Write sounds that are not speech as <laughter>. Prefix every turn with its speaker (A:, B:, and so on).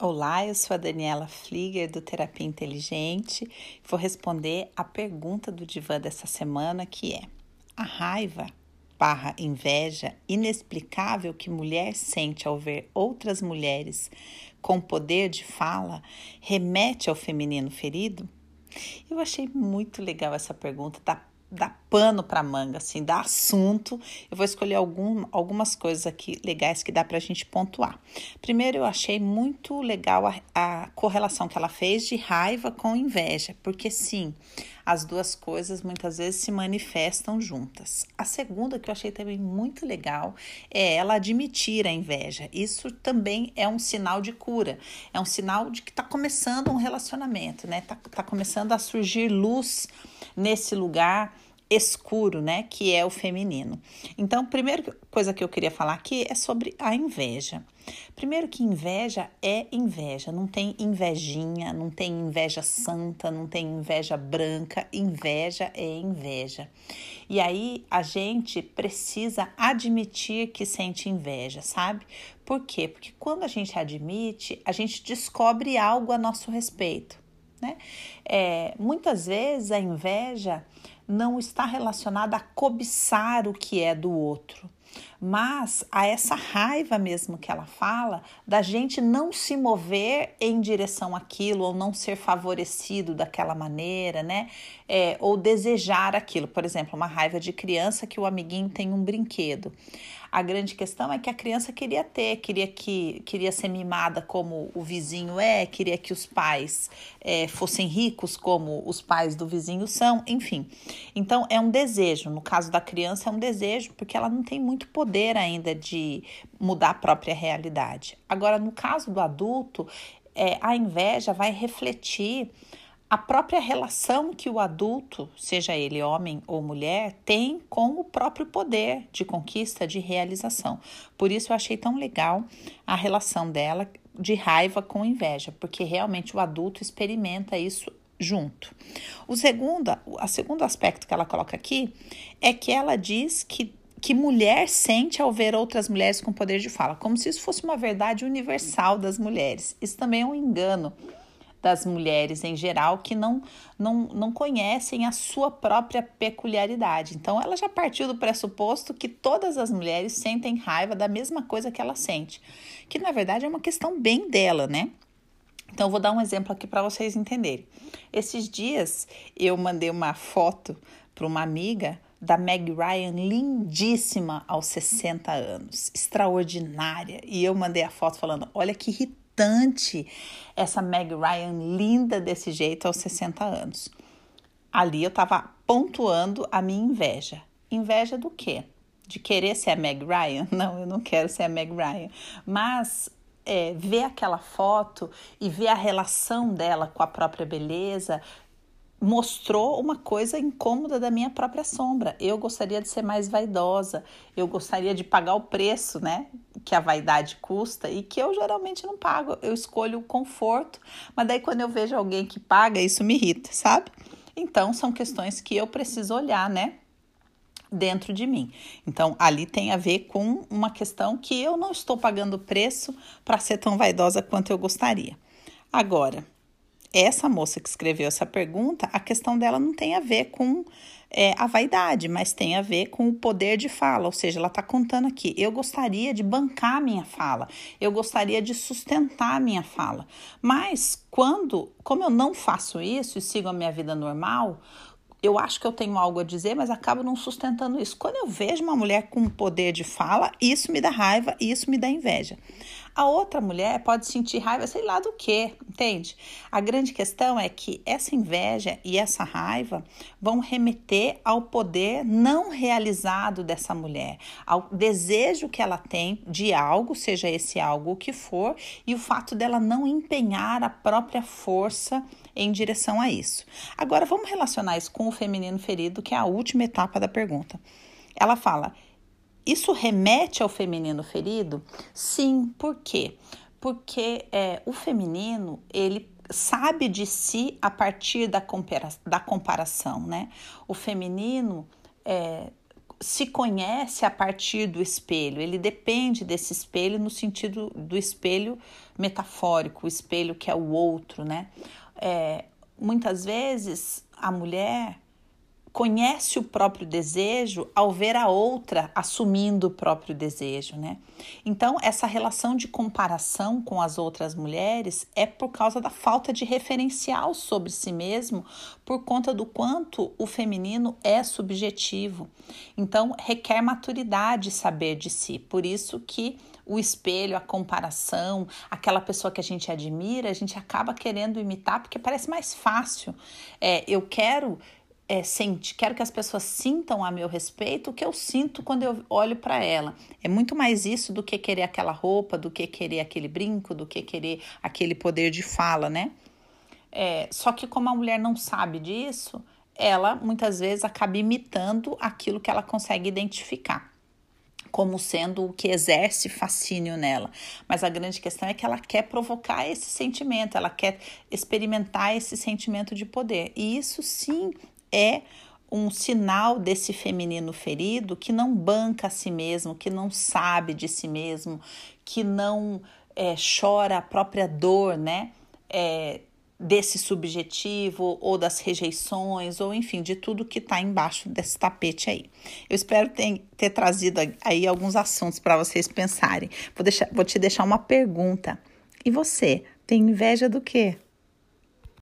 A: Olá, eu sou a Daniela Flieger do Terapia Inteligente. Vou responder a pergunta do divã dessa semana que é: a raiva barra inveja inexplicável que mulher sente ao ver outras mulheres com poder de fala remete ao feminino ferido? Eu achei muito legal essa pergunta, tá dá pano para manga, assim, dá assunto. Eu vou escolher algum, algumas coisas aqui legais que dá para a gente pontuar. Primeiro, eu achei muito legal a, a correlação que ela fez de raiva com inveja, porque sim, as duas coisas muitas vezes se manifestam juntas. A segunda que eu achei também muito legal é ela admitir a inveja. Isso também é um sinal de cura, é um sinal de que está começando um relacionamento, né? Tá, tá começando a surgir luz nesse lugar escuro, né, que é o feminino. Então, primeira coisa que eu queria falar aqui é sobre a inveja. Primeiro que inveja é inveja, não tem invejinha, não tem inveja santa, não tem inveja branca, inveja é inveja. E aí a gente precisa admitir que sente inveja, sabe? Por quê? Porque quando a gente admite, a gente descobre algo a nosso respeito. Né? É, muitas vezes a inveja não está relacionada a cobiçar o que é do outro, mas a essa raiva mesmo que ela fala da gente não se mover em direção àquilo ou não ser favorecido daquela maneira, né? É, ou desejar aquilo. Por exemplo, uma raiva de criança que o amiguinho tem um brinquedo. A grande questão é que a criança queria ter, queria que queria ser mimada como o vizinho é, queria que os pais é, fossem ricos como os pais do vizinho são, enfim. Então é um desejo. No caso da criança é um desejo porque ela não tem muito poder ainda de mudar a própria realidade. Agora no caso do adulto, é, a inveja vai refletir a própria relação que o adulto, seja ele homem ou mulher, tem com o próprio poder de conquista, de realização. Por isso eu achei tão legal a relação dela de raiva com inveja, porque realmente o adulto experimenta isso junto. O segundo, a segundo aspecto que ela coloca aqui é que ela diz que que mulher sente ao ver outras mulheres com poder de fala, como se isso fosse uma verdade universal das mulheres. Isso também é um engano das mulheres em geral que não, não, não conhecem a sua própria peculiaridade. Então, ela já partiu do pressuposto que todas as mulheres sentem raiva da mesma coisa que ela sente, que na verdade é uma questão bem dela, né? Então, vou dar um exemplo aqui para vocês entenderem. Esses dias eu mandei uma foto para uma amiga da Meg Ryan, lindíssima aos 60 anos, extraordinária. E eu mandei a foto falando: olha que irritante essa Meg Ryan linda desse jeito aos 60 anos. Ali eu estava pontuando a minha inveja. Inveja do quê? De querer ser a Meg Ryan? <laughs> Não, eu não quero ser a Meg Ryan. Mas é, ver aquela foto e ver a relação dela com a própria beleza mostrou uma coisa incômoda da minha própria sombra. Eu gostaria de ser mais vaidosa, eu gostaria de pagar o preço, né, que a vaidade custa e que eu geralmente não pago. Eu escolho o conforto, mas daí quando eu vejo alguém que paga, isso me irrita, sabe? Então são questões que eu preciso olhar, né? Dentro de mim. Então, ali tem a ver com uma questão que eu não estou pagando preço para ser tão vaidosa quanto eu gostaria. Agora, essa moça que escreveu essa pergunta, a questão dela não tem a ver com é, a vaidade, mas tem a ver com o poder de fala. Ou seja, ela está contando aqui: eu gostaria de bancar minha fala, eu gostaria de sustentar minha fala. Mas quando, como eu não faço isso e sigo a minha vida normal, eu acho que eu tenho algo a dizer, mas acabo não sustentando isso. Quando eu vejo uma mulher com poder de fala, isso me dá raiva isso me dá inveja. A outra mulher pode sentir raiva, sei lá do que, entende? A grande questão é que essa inveja e essa raiva vão remeter ao poder não realizado dessa mulher, ao desejo que ela tem de algo, seja esse algo o que for, e o fato dela não empenhar a própria força em direção a isso. Agora vamos relacionar isso com o feminino ferido, que é a última etapa da pergunta. Ela fala: isso remete ao feminino ferido? Sim, por quê? Porque é, o feminino, ele sabe de si a partir da, compara da comparação, né? O feminino, é, se conhece a partir do espelho, ele depende desse espelho no sentido do espelho metafórico, o espelho que é o outro, né? É, muitas vezes a mulher conhece o próprio desejo ao ver a outra assumindo o próprio desejo, né? Então, essa relação de comparação com as outras mulheres é por causa da falta de referencial sobre si mesmo, por conta do quanto o feminino é subjetivo. Então, requer maturidade saber de si. Por isso que o espelho, a comparação, aquela pessoa que a gente admira, a gente acaba querendo imitar porque parece mais fácil. É, eu quero é, sente, quero que as pessoas sintam a meu respeito o que eu sinto quando eu olho para ela. É muito mais isso do que querer aquela roupa, do que querer aquele brinco, do que querer aquele poder de fala, né? É, só que como a mulher não sabe disso, ela muitas vezes acaba imitando aquilo que ela consegue identificar como sendo o que exerce fascínio nela. Mas a grande questão é que ela quer provocar esse sentimento, ela quer experimentar esse sentimento de poder. E isso sim é um sinal desse feminino ferido que não banca a si mesmo, que não sabe de si mesmo, que não é, chora a própria dor, né? É, desse subjetivo ou das rejeições ou enfim de tudo que está embaixo desse tapete aí. Eu espero ter, ter trazido aí alguns assuntos para vocês pensarem. Vou, deixar, vou te deixar uma pergunta. E você tem inveja do quê?